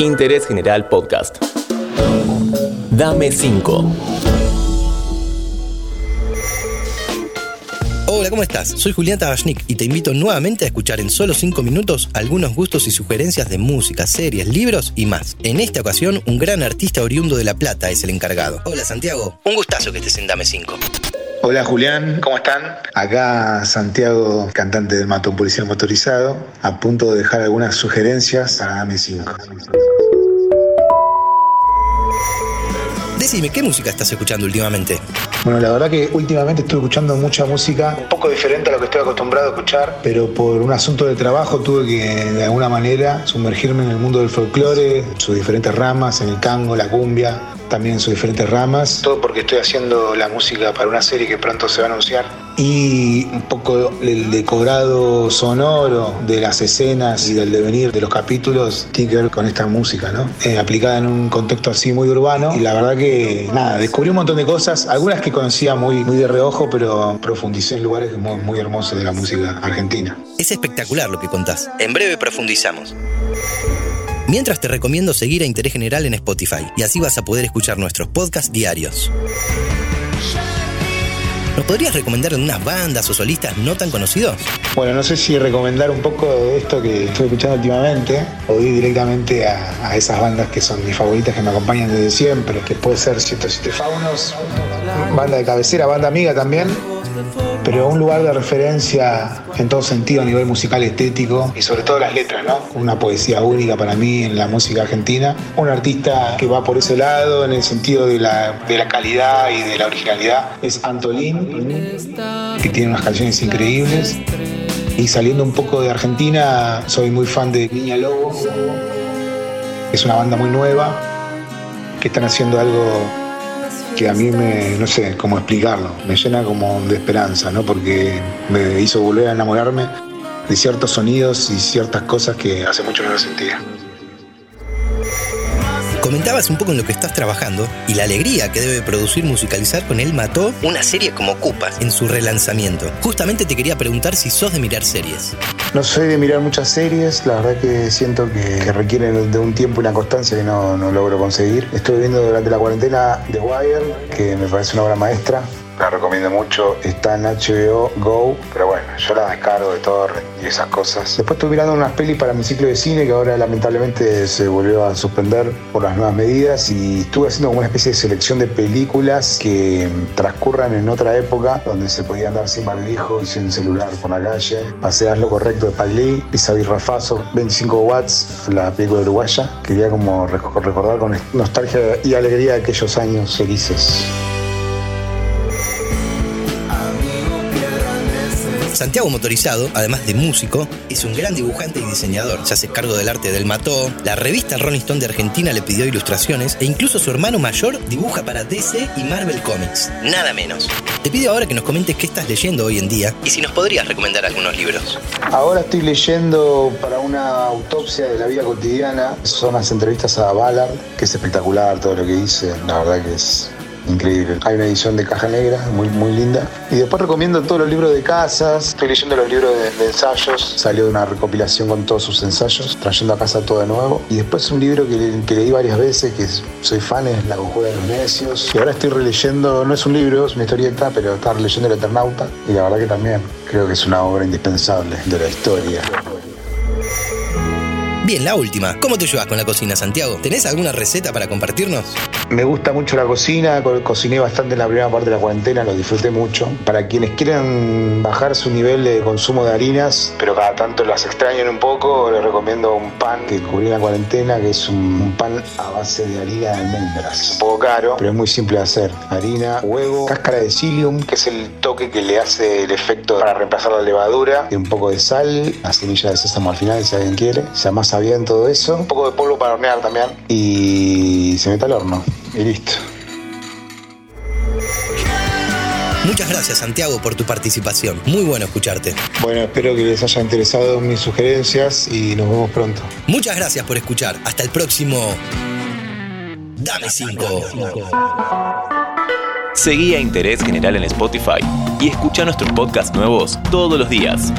Interés General Podcast. Dame 5. Hola, ¿cómo estás? Soy Julián Tabachnik y te invito nuevamente a escuchar en solo 5 minutos algunos gustos y sugerencias de música, series, libros y más. En esta ocasión, un gran artista oriundo de La Plata es el encargado. Hola Santiago, un gustazo que estés en Dame 5. Hola Julián, ¿cómo están? Acá Santiago, cantante del Matón Policial Motorizado, a punto de dejar algunas sugerencias a Dame 5. Decime, ¿qué música estás escuchando últimamente? Bueno, la verdad que últimamente estoy escuchando mucha música, un poco diferente a lo que estoy acostumbrado a escuchar, pero por un asunto de trabajo tuve que de alguna manera sumergirme en el mundo del folclore, sus diferentes ramas, en el tango, la cumbia, también en sus diferentes ramas. Todo porque estoy haciendo la música para una serie que pronto se va a anunciar. Y un poco el decorado sonoro de las escenas y del devenir de los capítulos tiene que ver con esta música, ¿no? Eh, aplicada en un contexto así muy urbano. Y la verdad que, nada, descubrí un montón de cosas, algunas que conocía muy, muy de reojo, pero profundicé en lugares muy, muy hermosos de la música argentina. Es espectacular lo que contás. En breve profundizamos. Mientras te recomiendo seguir a Interés General en Spotify y así vas a poder escuchar nuestros podcasts diarios. ¿Nos podrías recomendar unas bandas o solistas no tan conocidos? Bueno, no sé si recomendar un poco de esto que estoy escuchando últimamente o ir directamente a, a esas bandas que son mis favoritas, que me acompañan desde siempre, que puede ser 107 Faunos, banda de cabecera, banda amiga también, pero un lugar de referencia en todo sentido a nivel musical, estético y sobre todo las letras, ¿no? Una poesía única para mí en la música argentina. Un artista que va por ese lado en el sentido de la, de la calidad y de la originalidad es Antolín, que tiene unas canciones increíbles. Y saliendo un poco de Argentina, soy muy fan de Niña Lobo. Es una banda muy nueva que están haciendo algo que a mí me, no sé cómo explicarlo, me llena como de esperanza, ¿no? Porque me hizo volver a enamorarme de ciertos sonidos y ciertas cosas que hace mucho no lo sentía. Comentabas un poco en lo que estás trabajando y la alegría que debe producir musicalizar con él mató una serie como Cupas en su relanzamiento. Justamente te quería preguntar si sos de mirar series. No soy de mirar muchas series, la verdad que siento que, requieren de un tiempo y una constancia que no, no logro conseguir. Estuve viendo durante la cuarentena The Wire, que me parece una obra maestra. La recomiendo mucho, está en HBO Go, pero bueno, yo la descargo de torre y esas cosas. Después estuve mirando unas pelis para mi ciclo de cine que ahora lamentablemente se volvió a suspender por las nuevas medidas y estuve haciendo como una especie de selección de películas que transcurran en otra época donde se podía andar sin barbijo y sin celular por la calle. Pasear lo correcto de Paglí, Isabel Rafazo, 25 watts, la película uruguaya. Quería como recordar con nostalgia y alegría aquellos años felices. Santiago Motorizado, además de músico, es un gran dibujante y diseñador. Se hace cargo del arte del mató, la revista Rolling Stone de Argentina le pidió ilustraciones e incluso su hermano mayor dibuja para DC y Marvel Comics. Nada menos. Te pido ahora que nos comentes qué estás leyendo hoy en día y si nos podrías recomendar algunos libros. Ahora estoy leyendo para una autopsia de la vida cotidiana. Son las entrevistas a Ballard, que es espectacular todo lo que dice. La verdad que es increíble. Hay una edición de caja negra muy, muy linda. Y después recomiendo todos los libros de casas. Estoy leyendo los libros de, de ensayos. Salió una recopilación con todos sus ensayos, trayendo a casa todo de nuevo. Y después un libro que, que leí varias veces, que soy fan, es La conjura de los necios. Y ahora estoy releyendo, no es un libro, es una historieta, pero estaba releyendo El Eternauta. Y la verdad que también creo que es una obra indispensable de la historia. Bien, la última. ¿Cómo te llevas con la cocina, Santiago? ¿Tenés alguna receta para compartirnos? Me gusta mucho la cocina, co- cociné bastante en la primera parte de la cuarentena, lo disfruté mucho. Para quienes quieran bajar su nivel de consumo de harinas, pero cada tanto las extrañan un poco, les recomiendo un pan que descubrí en la cuarentena, que es un, un pan a base de harina de almendras. Un poco caro, pero es muy simple de hacer. Harina, huevo, cáscara de psyllium, que es el toque que le hace el efecto para reemplazar la levadura, y un poco de sal, la semilla de sésamo al final, si alguien quiere. Se amasa bien todo eso. Un poco de polvo para hornear también. Y se mete al horno. Y listo. Muchas gracias, Santiago, por tu participación. Muy bueno escucharte. Bueno, espero que les haya interesado mis sugerencias y nos vemos pronto. Muchas gracias por escuchar. Hasta el próximo. Dame 5. Seguí a Interés General en Spotify y escucha nuestros podcasts nuevos todos los días.